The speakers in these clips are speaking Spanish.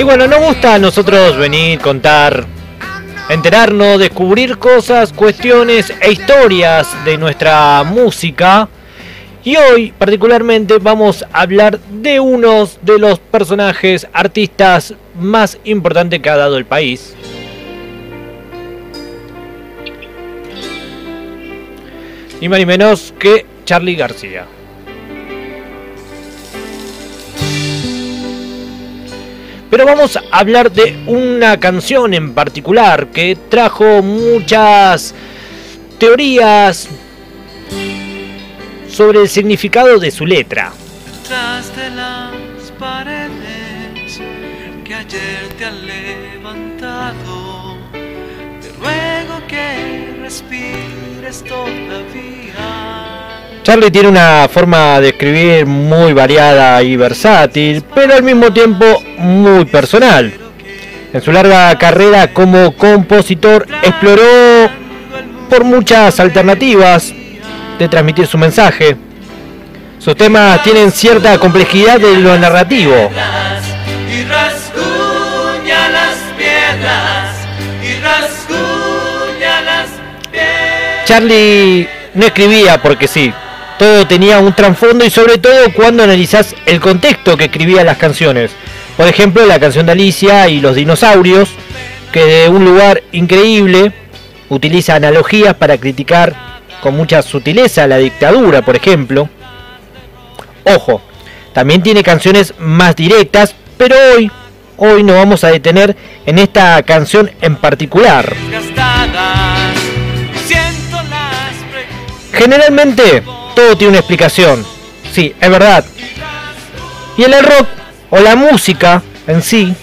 Y bueno, nos gusta a nosotros venir, contar, enterarnos, descubrir cosas, cuestiones e historias de nuestra música. Y hoy particularmente vamos a hablar de uno de los personajes, artistas más importantes que ha dado el país. Ni más ni menos que Charlie García. Pero vamos a hablar de una canción en particular que trajo muchas teorías sobre el significado de su letra. Tras de las paredes que ayer te han levantado, te ruego que respires todavía. Charlie tiene una forma de escribir muy variada y versátil, pero al mismo tiempo muy personal. En su larga carrera como compositor exploró por muchas alternativas de transmitir su mensaje. Sus temas tienen cierta complejidad de lo narrativo. Charlie no escribía porque sí. Todo tenía un trasfondo y sobre todo cuando analizás el contexto que escribía las canciones. Por ejemplo, la canción de Alicia y los dinosaurios, que de un lugar increíble utiliza analogías para criticar con mucha sutileza la dictadura, por ejemplo. Ojo, también tiene canciones más directas, pero hoy, hoy nos vamos a detener en esta canción en particular. Generalmente todo tiene una explicación. Sí, es verdad. Y el rock o la música en sí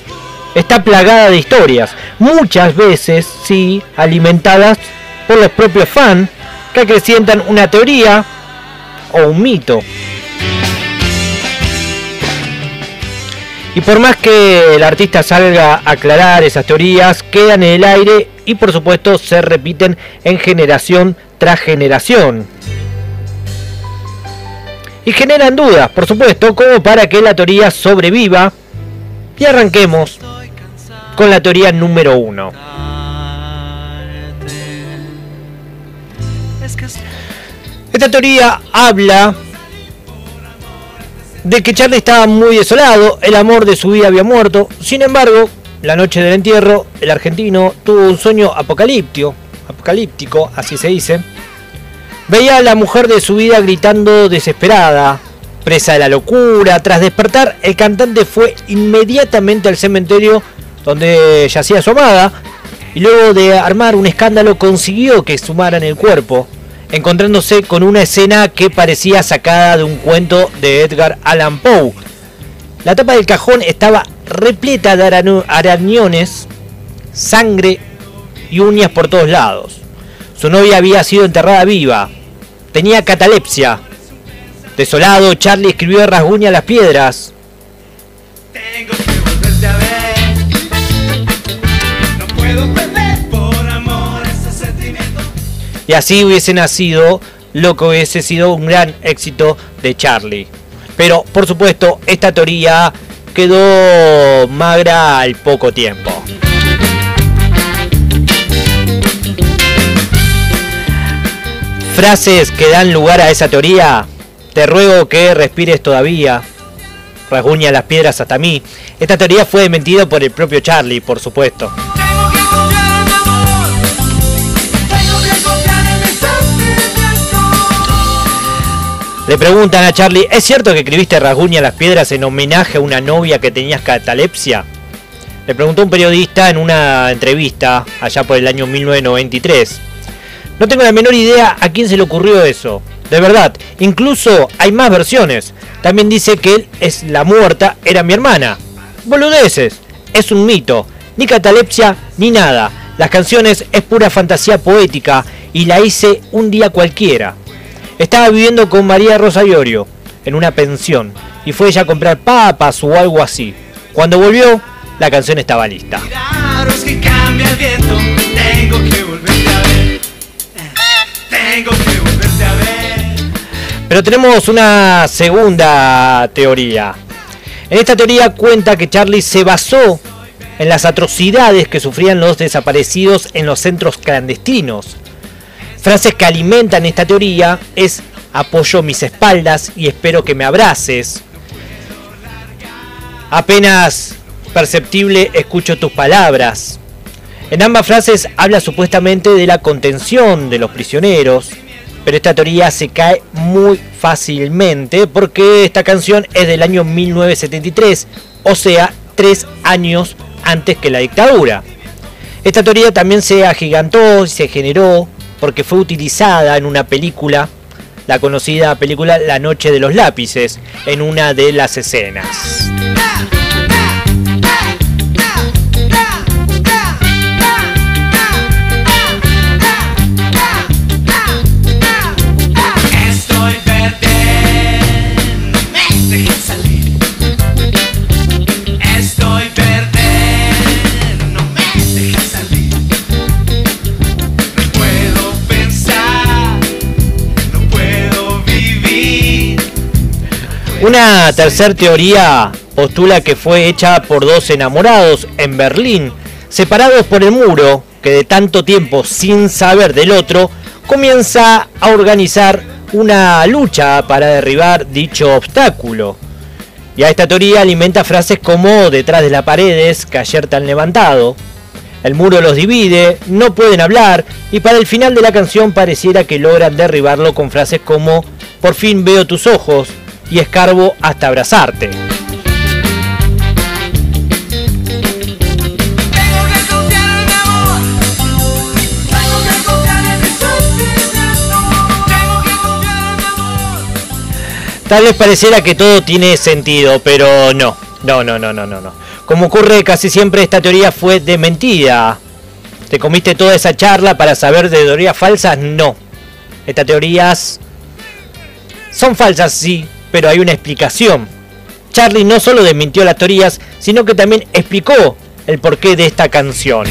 está plagada de historias, muchas veces sí alimentadas por los propios fans que acrecientan una teoría o un mito. Y por más que el artista salga a aclarar esas teorías, quedan en el aire y por supuesto se repiten en generación tras generación. Y generan dudas, por supuesto, como para que la teoría sobreviva. Y arranquemos con la teoría número uno. Esta teoría habla de que Charlie estaba muy desolado, el amor de su vida había muerto. Sin embargo, la noche del entierro, el argentino tuvo un sueño apocalíptico, apocalíptico, así se dice. Veía a la mujer de su vida gritando desesperada, presa de la locura. Tras despertar, el cantante fue inmediatamente al cementerio donde yacía su amada y luego de armar un escándalo consiguió que exhumaran el cuerpo, encontrándose con una escena que parecía sacada de un cuento de Edgar Allan Poe. La tapa del cajón estaba repleta de arañones, sangre y uñas por todos lados. Su novia había sido enterrada viva. Tenía catalepsia. Desolado, Charlie escribió de rasguña las piedras. Tengo que volverte a ver. No puedo perder por amor ese sentimiento. Y así hubiese nacido lo que hubiese sido un gran éxito de Charlie. Pero, por supuesto, esta teoría quedó magra al poco tiempo. Frases que dan lugar a esa teoría. Te ruego que respires todavía. Rasguña las piedras hasta mí. Esta teoría fue desmentida por el propio Charlie, por supuesto. Le preguntan a Charlie, ¿es cierto que escribiste Rasguña las piedras en homenaje a una novia que tenías catalepsia? Le preguntó un periodista en una entrevista allá por el año 1993. No tengo la menor idea a quién se le ocurrió eso. De verdad, incluso hay más versiones. También dice que es la muerta, era mi hermana. Boludeces, es un mito. Ni catalepsia ni nada. Las canciones es pura fantasía poética y la hice un día cualquiera. Estaba viviendo con María Rosa Iorio en una pensión y fue ella a comprar papas o algo así. Cuando volvió, la canción estaba lista. Pero tenemos una segunda teoría. En esta teoría cuenta que Charlie se basó en las atrocidades que sufrían los desaparecidos en los centros clandestinos. Frases que alimentan esta teoría es apoyo mis espaldas y espero que me abraces. Apenas perceptible escucho tus palabras. En ambas frases habla supuestamente de la contención de los prisioneros, pero esta teoría se cae muy fácilmente porque esta canción es del año 1973, o sea, tres años antes que la dictadura. Esta teoría también se agigantó y se generó porque fue utilizada en una película, la conocida película La Noche de los Lápices, en una de las escenas. Una tercera teoría postula que fue hecha por dos enamorados en Berlín, separados por el muro, que de tanto tiempo sin saber del otro, comienza a organizar una lucha para derribar dicho obstáculo. Y a esta teoría alimenta frases como detrás de las paredes que ayer te han levantado. El muro los divide, no pueden hablar y para el final de la canción pareciera que logran derribarlo con frases como por fin veo tus ojos y escarbo hasta abrazarte. Tal vez pareciera que todo tiene sentido, pero no. No, no, no, no, no, no. Como ocurre casi siempre, esta teoría fue de mentira. ¿Te comiste toda esa charla para saber de teorías falsas? No. Estas teorías son falsas, sí, pero hay una explicación. Charlie no solo desmintió las teorías, sino que también explicó el porqué de esta canción.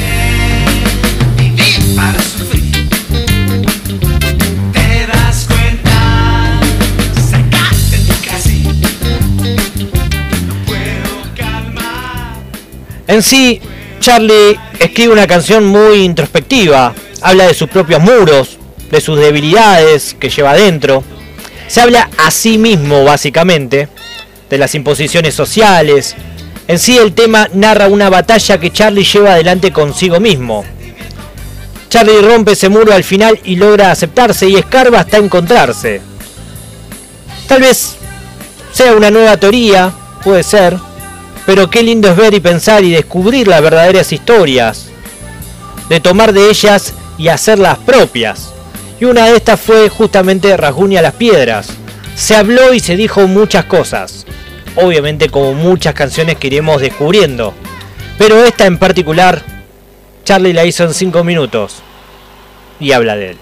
En sí, Charlie escribe una canción muy introspectiva. Habla de sus propios muros, de sus debilidades que lleva adentro. Se habla a sí mismo, básicamente, de las imposiciones sociales. En sí, el tema narra una batalla que Charlie lleva adelante consigo mismo. Charlie rompe ese muro al final y logra aceptarse y escarba hasta encontrarse. Tal vez sea una nueva teoría, puede ser, pero qué lindo es ver y pensar y descubrir las verdaderas historias, de tomar de ellas y hacerlas propias. Y una de estas fue justamente Rasguña las Piedras. Se habló y se dijo muchas cosas, obviamente como muchas canciones que iremos descubriendo, pero esta en particular, Charlie la hizo en 5 minutos y habla de él.